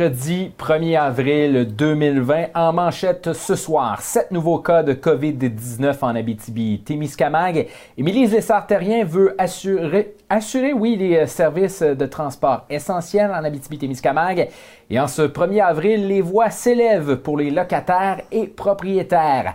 Mercredi 1er avril 2020, en manchette ce soir, sept nouveaux cas de COVID-19 en Abitibi-Témiscamingue. Émilie Lessard-Terrien veut assurer, assurer, oui, les services de transport essentiels en Abitibi-Témiscamingue. Et en ce 1er avril, les voix s'élèvent pour les locataires et propriétaires.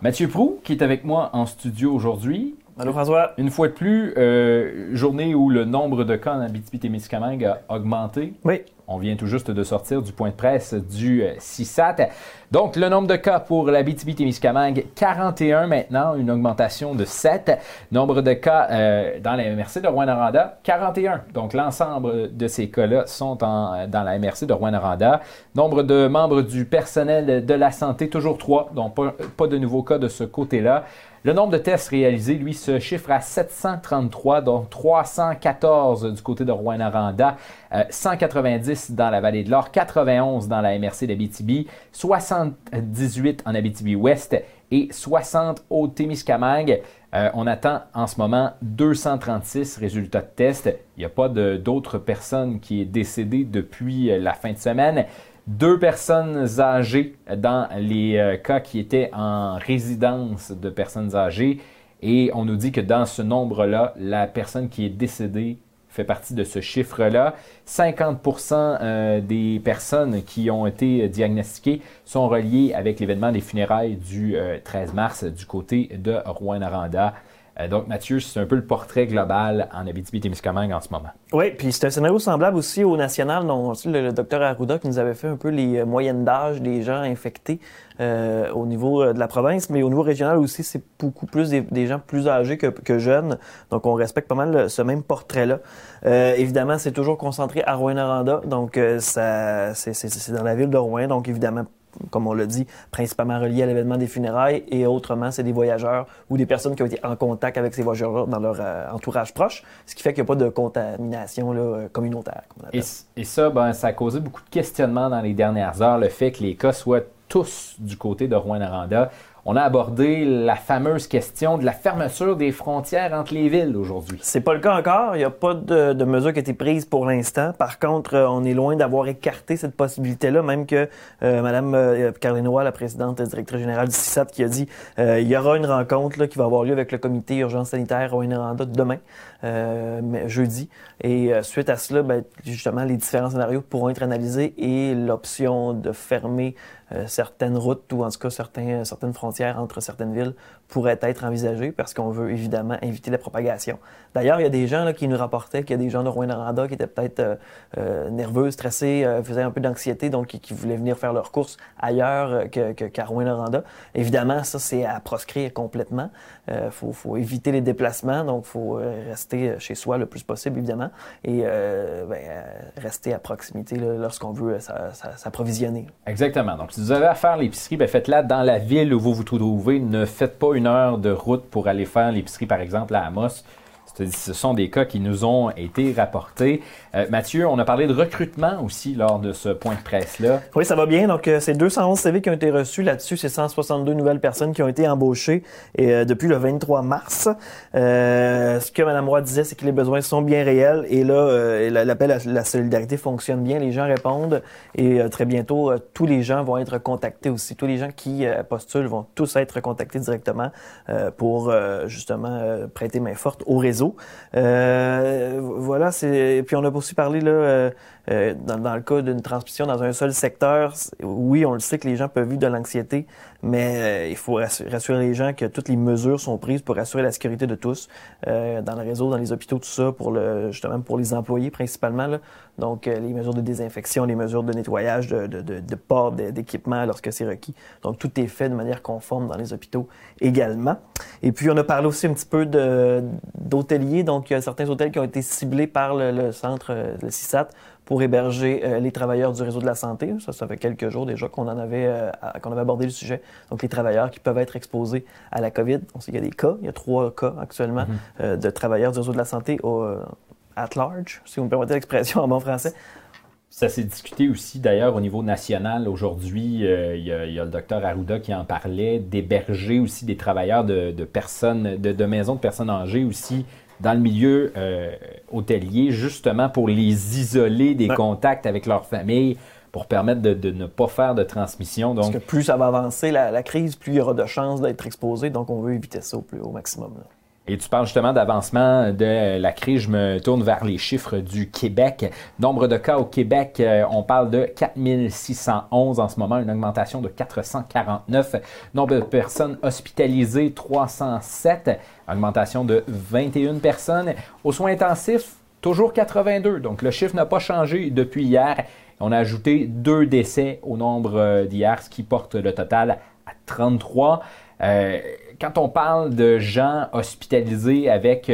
Mathieu Prou, qui est avec moi en studio aujourd'hui. Allô François? Une fois de plus, euh, journée où le nombre de cas en Abitibi-Témiscamingue a augmenté. Oui. On vient tout juste de sortir du point de presse du CISAT. Euh, Donc, le nombre de cas pour la BTB-Témiscamingue, 41 maintenant, une augmentation de 7. Nombre de cas euh, dans la MRC de Rouen-Noranda, 41. Donc, l'ensemble de ces cas-là sont dans la MRC de Rouen-Noranda. Nombre de membres du personnel de la santé, toujours 3. Donc, pas, pas de nouveaux cas de ce côté-là. Le nombre de tests réalisés, lui, se chiffre à 733, donc 314 du côté de Rouen-Noranda, 190 dans la vallée de l'Or, 91 dans la MRC d'Abitibi, 78 en Abitibi-Ouest et 60 au Témiscamingue. Euh, on attend en ce moment 236 résultats de tests. Il n'y a pas d'autres personnes qui est décédées depuis euh, la fin de semaine deux personnes âgées dans les euh, cas qui étaient en résidence de personnes âgées. Et on nous dit que dans ce nombre-là, la personne qui est décédée fait partie de ce chiffre-là. 50% euh, des personnes qui ont été diagnostiquées sont reliées avec l'événement des funérailles du 13 euh, mars du côté de Rouen-Noranda. Euh, donc, Mathieu, c'est un peu le portrait global en Abitibi-Témiscamingue en ce moment. Oui, puis c'est un scénario semblable aussi au national, dont le, docteur Arruda qui nous avait fait un peu les euh, moyennes d'âge des gens infectés euh, au niveau de la province, mais au niveau régional aussi, c'est beaucoup plus des, gens plus âgés que, jeunes. Donc, on respecte pas mal ce même portrait-là. évidemment, c'est toujours concentré à Rouen-Noranda, donc ça, c'est dans la ville de Rouen, donc évidemment comme on l'a dit, principalement reliés à l'événement des funérailles et autrement, c'est des voyageurs ou des personnes qui ont été en contact avec ces voyageurs dans leur euh, entourage proche, ce qui fait qu'il n'y a pas de contamination euh, communautaire. Et, ça, ben, ça a causé beaucoup de questionnements dans les dernières heures, le fait que les cas soient tous du côté de Rouen-Noranda on a abordé la fameuse question de la fermeture des frontières entre les villes aujourd'hui. C'est pas le cas encore. Il n'y a pas de, de mesure qui a été prise pour l'instant. Par contre, euh, on est loin d'avoir écarté cette possibilité-là, même que euh, Mme euh, la présidente directrice générale du CISAT, qui a dit euh, il y aura une rencontre qui va avoir lieu avec le comité urgence sanitaire au Nranda demain, jeudi. Et suite à cela, ben, justement, les différents scénarios pourront être analysés et l'option de fermer euh, certaines routes ou en tout cas certains, euh, certaines frontières entre certaines villes pourraient être envisagées parce qu'on veut évidemment éviter la propagation. D'ailleurs, il y a des gens là, qui nous rapportaient qu'il y a des gens de Rouen-Noranda qui étaient peut-être euh, nerveux, stressés, faisaient un peu d'anxiété, donc qui, voulaient venir faire leurs courses ailleurs qu'à que, Rouen-Noranda. Évidemment, ça, c'est à proscrire complètement. Il faut, faut, éviter les déplacements, donc il faut rester chez soi le plus possible, évidemment, et ben, rester à proximité lorsqu'on veut s'approvisionner. Exactement. Donc, vous avez à faire l'épicerie, ben faites-la dans la ville où vous vous trouvez. Ne faites pas une heure de route pour aller faire l'épicerie, par exemple, à Amos. Ce sont des cas qui nous ont été rapportés. Euh, Mathieu, on a parlé de recrutement aussi lors de ce point de presse-là. Oui, ça va bien. Donc, euh, c'est 211 CV qui ont été reçus. Là-dessus, c'est 162 nouvelles personnes qui ont été embauchées et, euh, depuis le 23 mars. ce que Mme Roy disait, c'est que les besoins sont bien réels. Et là, l'appel à la solidarité fonctionne bien. Les gens répondent. Et très bientôt, tous les gens vont être contactés aussi. Tous les gens qui postulent vont tous être contactés directement pour justement prêter main forte au réseau. Voilà, c'est... Puis on a aussi parlé là, euh, euh, dans, le cas d'une transmission dans un seul secteur. Oui, on le sait que les gens peuvent vivre de l'anxiété, mais euh, il faut rassurer, les gens que toutes les mesures sont prises pour assurer la sécurité de tous dans le réseau, dans les hôpitaux, tout ça, pour le justement pour les employés principalement. Là. Donc, les mesures de désinfection, les mesures de nettoyage, de, de, de, de port d'équipement lorsque c'est requis. Donc, tout est fait de manière conforme dans les hôpitaux également. Et puis, on a parlé aussi un petit peu d'hôteliers. Donc, il y a certains hôtels qui ont été ciblés par le, le centre, le CISAT, pour héberger euh, les travailleurs du réseau de la santé. Ça, ça fait quelques jours déjà qu'on en avait, euh, qu'on avait abordé le sujet. Donc, les travailleurs qui peuvent être exposés à la COVID. On sait qu'il y a des cas. Il y a trois cas actuellement mhm. euh, de travailleurs du réseau de la santé au, at large, si vous me permettez l'expression en bon français. Ça s'est discuté aussi d'ailleurs au niveau national. Aujourd'hui, il, y, a le docteur Arruda qui en parlait, d'héberger aussi des travailleurs de, personnes, de, de, maisons de personnes âgées aussi dans le milieu hôtelier, justement pour les isoler des contacts avec leur famille, pour permettre de, ne pas faire de transmission. Donc... Parce que plus ça va avancer la, crise, plus il y aura de chances d'être exposé. Donc, on veut éviter ça au, plus, au maximum. Et tu parles justement d'avancement de la crise. Je me tourne vers les chiffres du Québec. Nombre de cas au Québec, euh, on parle de 4611 en ce moment, une augmentation de 449. Nombre de personnes hospitalisées, 307, augmentation de 21 personnes. Aux soins intensifs, toujours 82. Donc le chiffre n'a pas changé depuis hier. On a ajouté deux décès au nombre euh, d'hier, ce qui porte le total à 33. Euh, quand on parle de gens hospitalisés avec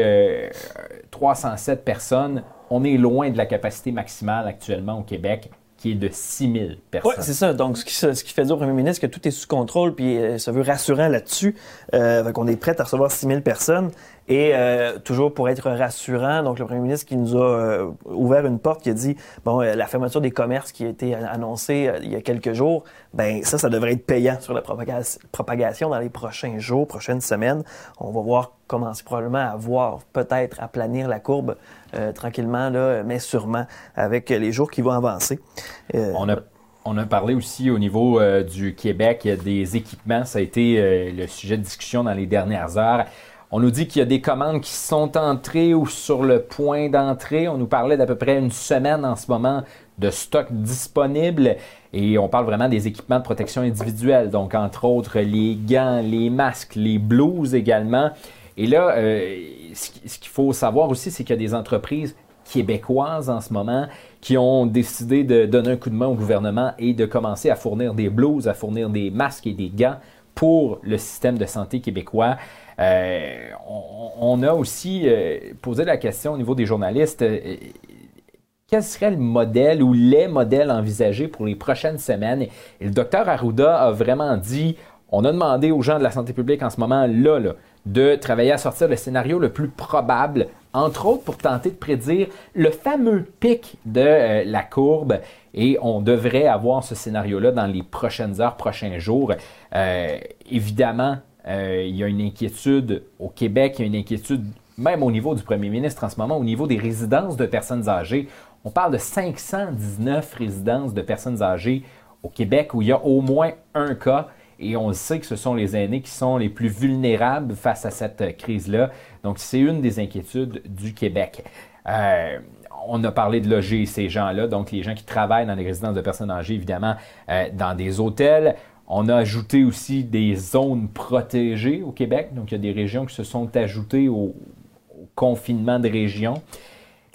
307 euh, personnes, on est loin de la capacité maximale actuellement au Québec qui est de 6 000 personnes. Oui, c'est ça. Donc, ce qui, ce qui, fait dire au premier ministre que tout est sous contrôle, puis ça veut rassurant là-dessus. Euh, qu'on est prêt à recevoir 6 000 personnes. Et euh, toujours pour être rassurant, donc le premier ministre qui nous a euh, ouvert une porte, qui a dit bon, euh, la fermeture des commerces qui a été annoncée il y a quelques jours, ben ça, ça devrait être payant sur la propagation dans les prochains jours, prochaines semaines. On va voir commencer probablement à voir peut-être à planir la courbe tranquillement, là, mais sûrement avec les jours qui vont avancer. On a on a parlé aussi au niveau du Québec des équipements. Ça a été le sujet de discussion dans les dernières heures. On nous dit qu'il y a des commandes qui sont entrées ou sur le point d'entrée. On nous parlait d'à peu près une semaine en ce moment de stock disponible et on parle vraiment des équipements de protection individuelle, donc entre autres les gants, les masques, les blouses également. Et là, euh, ce qu'il faut savoir aussi, c'est qu'il y a des entreprises québécoises en ce moment qui ont décidé de donner un coup de main au gouvernement et de commencer à fournir des blouses, à fournir des masques et des gants pour le système de santé québécois. Euh, on, a aussi euh, posé la question au niveau des journalistes euh, quel serait le modèle ou les modèles envisagés pour les prochaines semaines? Et le docteur Arruda a vraiment dit, on a demandé aux gens de la santé publique en ce moment-là là, de travailler à sortir le scénario le plus probable, entre autres pour tenter de prédire le fameux pic de la courbe. Et on devrait avoir ce scénario-là dans les prochaines heures, prochains jours. évidemment, euh, il y a une inquiétude au Québec, il y a une inquiétude même au niveau du premier ministre en ce moment, au niveau des résidences de personnes âgées. On parle de 519 résidences de personnes âgées au Québec où il y a au moins un cas. Et on sait que ce sont les aînés qui sont les plus vulnérables face à cette crise-là. Donc, c'est une des inquiétudes du Québec. Euh, on a parlé de loger ces gens-là, donc les gens qui travaillent dans les résidences de personnes âgées, évidemment, euh, dans des hôtels. On a ajouté aussi des zones protégées au Québec. Donc, il y a des régions qui se sont ajoutées au, confinement de régions.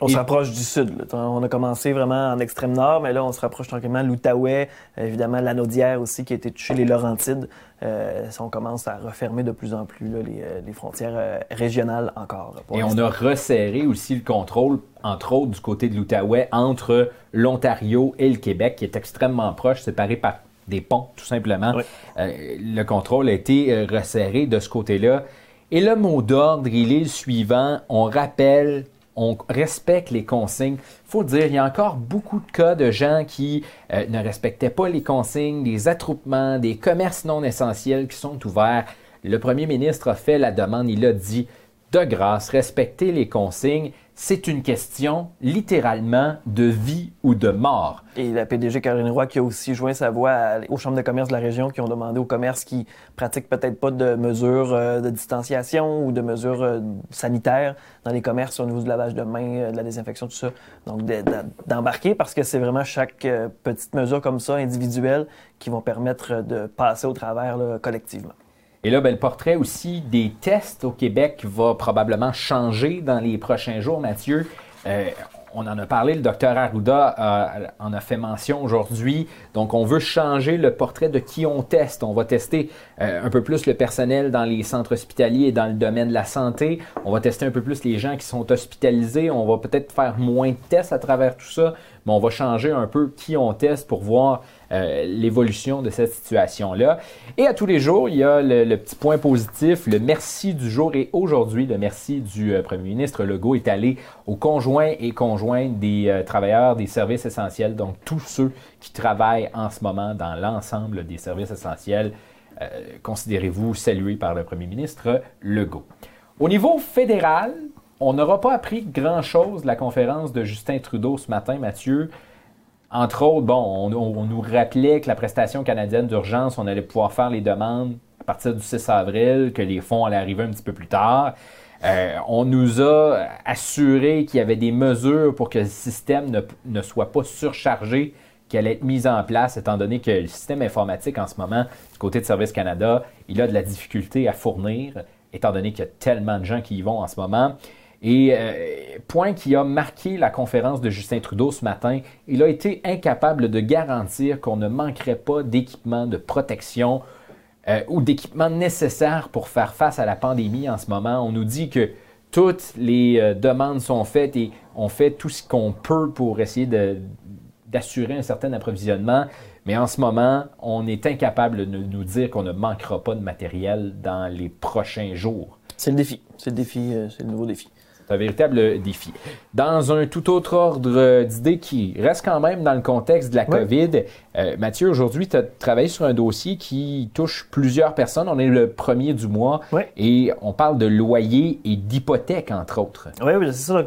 On se rapproche du sud. On a commencé vraiment en extrême nord, mais là, on se rapproche tranquillement. L'Outaouais, évidemment, l'Anaudière aussi, qui a été touchée, les Laurentides. Euh, on commence à refermer de plus en plus euh, les, frontières euh, régionales encore. Et on a resserré aussi le contrôle, entre autres, du côté de l'Outaouais, entre l'Ontario et le Québec, qui est extrêmement proche, séparé par des ponts, tout simplement. Euh, le contrôle a été euh, resserré de ce côté-là. Et le mot d'ordre, il est le suivant. On rappelle, on respecte les consignes. Il faut dire, il y a encore beaucoup de cas de gens qui euh, ne respectaient pas les consignes, des attroupements, des commerces non essentiels qui sont ouverts. Le premier ministre a fait la demande, il a dit, de grâce, respectez les consignes c'est une question littéralement de vie ou de mort. Et la PDG Karine Roy qui a aussi joint sa voix aux chambres de commerce de la région qui ont demandé aux commerces qui pratiquent peut-être pas de mesures euh, de distanciation ou de mesures euh, sanitaires dans les commerces au niveau du lavage de mains, euh, de la désinfection, tout ça. Donc d'embarquer parce que c'est vraiment chaque petite mesure comme ça individuelle qui vont permettre de passer au travers collectivement. Et là, ben, le portrait aussi des tests au Québec va probablement changer dans les prochains jours, Mathieu. Euh, on en a parlé, le docteur Arruda euh, en a fait mention aujourd'hui. Donc, on veut changer le portrait de qui on teste. On va tester euh, un peu plus le personnel dans les centres hospitaliers et dans le domaine de la santé. On va tester un peu plus les gens qui sont hospitalisés. On va peut-être faire moins de tests à travers tout ça, mais on va changer un peu qui on teste pour voir euh, l'évolution de cette situation-là. Et à tous les jours, il y a le, petit point positif, le merci du jour. Et aujourd'hui, le merci du euh, premier ministre Legault est allé aux conjoints et conjointes des euh, travailleurs des services essentiels, donc tous ceux qui travaillent en ce moment dans l'ensemble des services essentiels. considérez-vous salués par le premier ministre Legault. Au niveau fédéral, on n'aura pas appris grand-chose de la conférence de Justin Trudeau ce matin, Mathieu. Entre autres, bon, on, nous rappelait que la prestation canadienne d'urgence, on allait pouvoir faire les demandes à partir du 6 avril, que les fonds allaient arriver un petit peu plus tard. Euh, on nous a assuré qu'il y avait des mesures pour que le système ne, ne soit pas surchargé, qui allaient être mises en place, étant donné que le système informatique en ce moment, du côté de Service Canada, il a de la difficulté à fournir, étant donné qu'il y a tellement de gens qui y vont en ce moment. Et euh, point qui a marqué la conférence de Justin Trudeau ce matin, il a été incapable de garantir qu'on ne manquerait pas d'équipements de protection euh, ou d'équipements nécessaires pour faire face à la pandémie en ce moment. On nous dit que toutes les euh, demandes sont faites et on fait tout ce qu'on peut pour essayer d'assurer un certain approvisionnement. Mais en ce moment, on est incapable de nous dire qu'on ne manquera pas de matériel dans les prochains jours. C'est le défi. C'est le défi. C'est le nouveau défi. C'est un véritable défi. Dans un tout autre ordre d'idées qui reste quand même dans le contexte de la COVID, euh, Mathieu, aujourd'hui, tu as travaillé sur un dossier qui touche plusieurs personnes. On est le premier du mois et on parle de loyer et d'hypothèque, entre autres. Oui, oui c'est ça.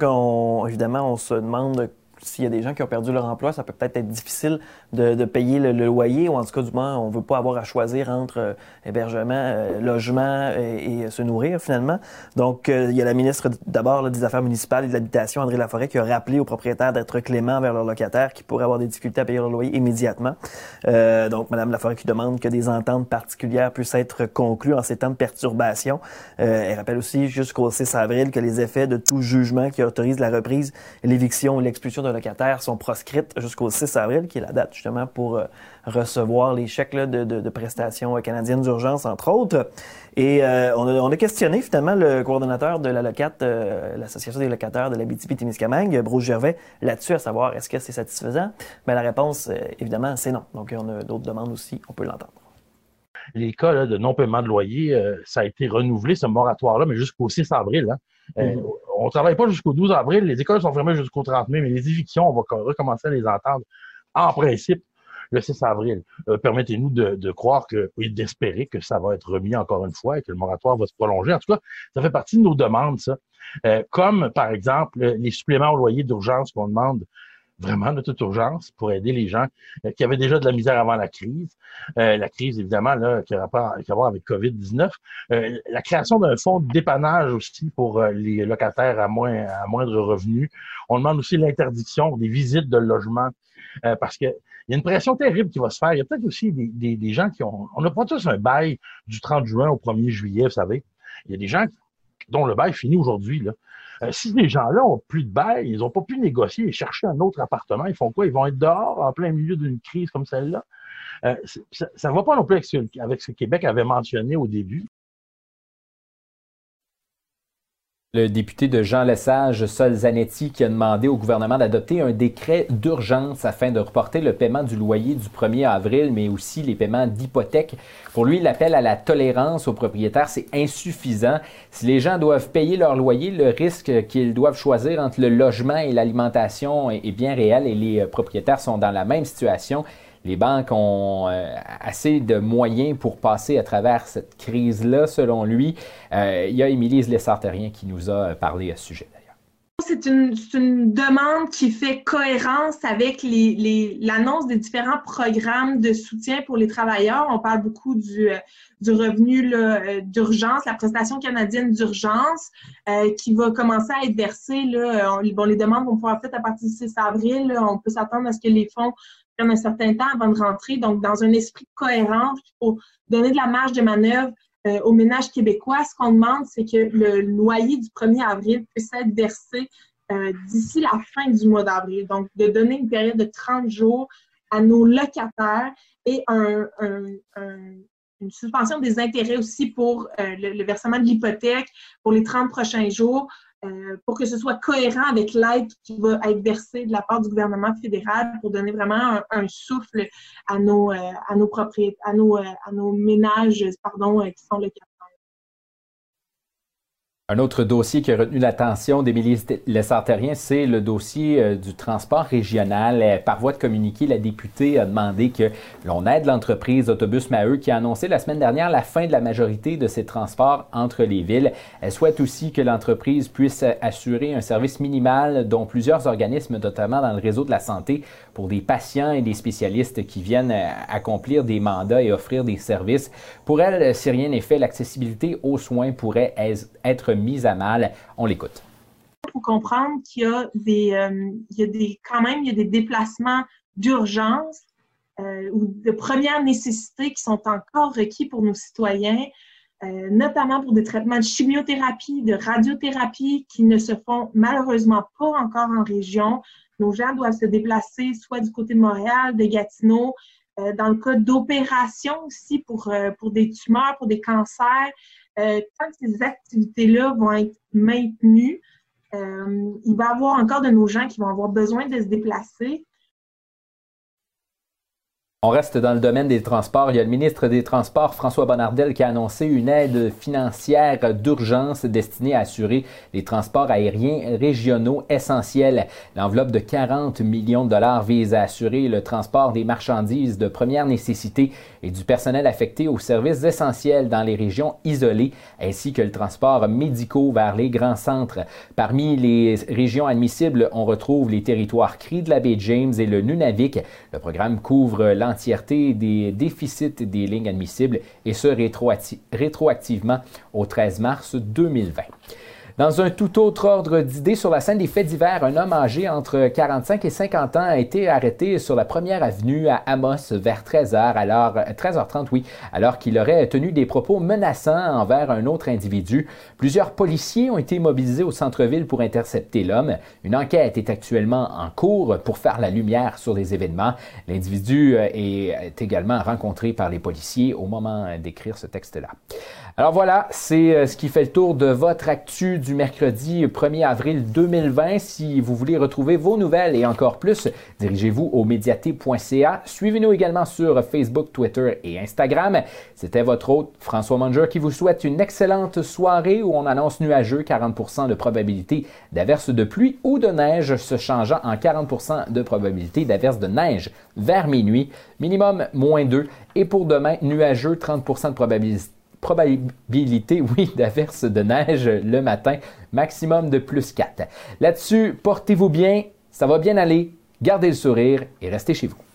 évidemment, on se demande s'il y a des gens qui ont perdu leur emploi, ça peut peut-être être difficile de, payer le, loyer, ou en tout cas, du moins, on ne veut pas avoir à choisir entre euh, hébergement, euh, logement et, se nourrir, finalement. Donc, euh, il y a la ministre, d'abord, des Affaires municipales et de l'Habitation, André Laforêt, qui a rappelé aux propriétaires d'être cléments vers leurs locataires qui pourraient avoir des difficultés à payer leur loyer immédiatement. donc, Mme Laforêt qui demande que des ententes particulières puissent être conclues en ces temps de perturbation. elle rappelle aussi jusqu'au 6 avril que les effets de tout jugement qui autorise la reprise, l'éviction ou l'expulsion d'un locataire sont proscrites jusqu'au 6 avril, qui est la date justement pour euh, recevoir les chèques de, prestations canadiennes d'urgence, entre autres. Et euh, on, a, questionné finalement le coordonnateur de la locate, euh, l'Association des locataires de la BTP-Témiscamingue, Bruce Gervais, là-dessus, à savoir est-ce que c'est satisfaisant? Mais la réponse, évidemment, c'est non. Donc, on a d'autres demandes aussi, on peut l'entendre les cas de non-paiement de loyer, ça a été renouvelé, ce moratoire-là, mais jusqu'au 6 avril. Hein. Mm-hmm. on ne travaille pas jusqu'au 12 avril, les écoles sont fermées jusqu'au 30 mai, mais les évictions, on va recommencer à les entendre en principe le 6 avril. Euh, permettez-nous de, croire que, oui, d'espérer que ça va être remis encore une fois et que le moratoire va se prolonger. En tout cas, ça fait partie de nos demandes, ça. Euh, comme, par exemple, les suppléments au loyer d'urgence qu'on demande vraiment de toute urgence pour aider les gens euh, qui avaient déjà de la misère avant la crise. la crise, évidemment, là, qui a rapport à voir avec COVID-19. la création d'un fonds de dépannage aussi pour les locataires à, moins, à moindre revenu. On demande aussi l'interdiction des visites de logement parce que il y a une pression terrible qui va se faire. Il y a peut-être aussi des, des, gens qui ont... On n'a pas tous un bail du 30 juin au 1er juillet, vous savez. Il y a des gens dont le bail finit aujourd'hui. Euh, si les gens-là ont plus de bail, ils n'ont pas pu négocier et chercher un autre appartement, ils font quoi? Ils vont être dehors en plein milieu d'une crise comme celle-là? Euh, ça ne va pas non plus avec ce, avec ce que Québec avait mentionné au début. Le député de Jean Lesage, Sol Zanetti, qui a demandé au gouvernement d'adopter un décret d'urgence afin de reporter le paiement du loyer du 1er avril, mais aussi les paiements d'hypothèque. Pour lui, l'appel à la tolérance aux propriétaires, c'est insuffisant. Si les gens doivent payer leur loyer, le risque qu'ils doivent choisir entre le logement et l'alimentation est bien réel et les euh, propriétaires sont dans la même situation les banques ont euh, assez de moyens pour passer à travers cette crise-là, selon lui. Euh, il y a Émilie Lessarterien qui nous a parlé à ce sujet. C'est une, demande qui fait cohérence avec l'annonce des différents programmes de soutien pour les travailleurs. On parle beaucoup du, du revenu d'urgence, la prestation canadienne d'urgence, euh, qui va commencer à être versée. Là, bon, les demandes vont pouvoir être faites à partir du 6 avril. On peut s'attendre à ce que les fonds prennent un certain temps avant de rentrer. Donc, dans un esprit cohérent, pour donner de la marge de manœuvre euh, aux ménages québécois, ce qu'on demande, c'est que le loyer du 1er avril puisse être versé euh, d'ici la fin du mois d'avril. Donc, de donner une période de 30 jours à nos locataires et une suspension des intérêts aussi pour euh, le, versement de l'hypothèque pour les 30 prochains jours euh, pour que ce soit cohérent avec l'aide qui va être versée de la part du gouvernement fédéral pour donner vraiment un, souffle à nos, euh, à nos à nos, euh, à nos ménages pardon, qui sont locataires. Un autre dossier qui a retenu l'attention d'Émilie Lessartérien, c'est le dossier euh, du transport régional. Euh, par voie de communiqué, la députée a demandé que l'on aide l'entreprise Autobus Maheu qui a annoncé la semaine dernière la fin de la majorité de ses transports entre les villes. Elle souhaite aussi que l'entreprise puisse assurer un service minimal dont plusieurs organismes, notamment dans le réseau de la santé, pour des patients et des spécialistes qui viennent euh, accomplir des mandats et offrir des services. Pour elle, si rien n'est fait, l'accessibilité aux soins pourrait être mise à mal. On l'écoute. Il faut comprendre qu'il y a des, euh, il y a des, quand même, il y a des déplacements d'urgence euh, ou de première nécessité qui sont encore requis pour nos citoyens, euh, notamment pour des traitements de chimiothérapie, de radiothérapie qui ne se font malheureusement pas encore en région. Nos gens doivent se déplacer soit du côté de Montréal, de Gatineau, dans le cas d'opérations aussi pour, pour des tumeurs, pour des cancers. Euh, tant que ces activités-là vont être maintenues, euh, il va y avoir encore de nos gens qui vont avoir besoin de se déplacer. On reste dans le domaine des transports. Il y a le ministre des Transports, François Bonnardel, qui a annoncé une aide financière d'urgence destinée à assurer les transports aériens régionaux essentiels. L'enveloppe de 40 millions de dollars vise à assurer le transport des marchandises de première nécessité et du personnel affecté aux services essentiels dans les régions isolées, ainsi que le transport médicaux vers les grands centres. Parmi les régions admissibles, on retrouve les territoires CRI de la baie James et le Nunavik. Le programme couvre l'entièreté des déficits des lignes admissibles et ce rétroactivement au 13 mars 2020. Dans un tout autre ordre d'idées, sur la scène des faits divers, un homme âgé entre 45 et 50 ans a été arrêté sur la première avenue à Amos vers 13h, alors 13h30, oui, alors qu'il aurait tenu des propos menaçants envers un autre individu. Plusieurs policiers ont été mobilisés au centre-ville pour intercepter l'homme. Une enquête est actuellement en cours pour faire la lumière sur les événements. L'individu est également rencontré par les policiers au moment d'écrire ce texte-là. Alors voilà, c'est euh, ce qui fait le tour de votre actu du mercredi 1er avril 2020. Si vous voulez retrouver vos nouvelles et encore plus, dirigez-vous au médiaté.ca. Suivez-nous également sur Facebook, Twitter et Instagram. C'était votre hôte François Manger qui vous souhaite une excellente soirée où on annonce nuageux 40% de probabilité d'averse de pluie ou de neige se changeant en 40% de probabilité d'averse de neige vers minuit, minimum moins 2 et pour demain nuageux 30% de probabilité probabilité, oui, d'averse de neige le matin, maximum de plus 4. Là-dessus, portez-vous bien, ça va bien aller, gardez le sourire et restez chez vous.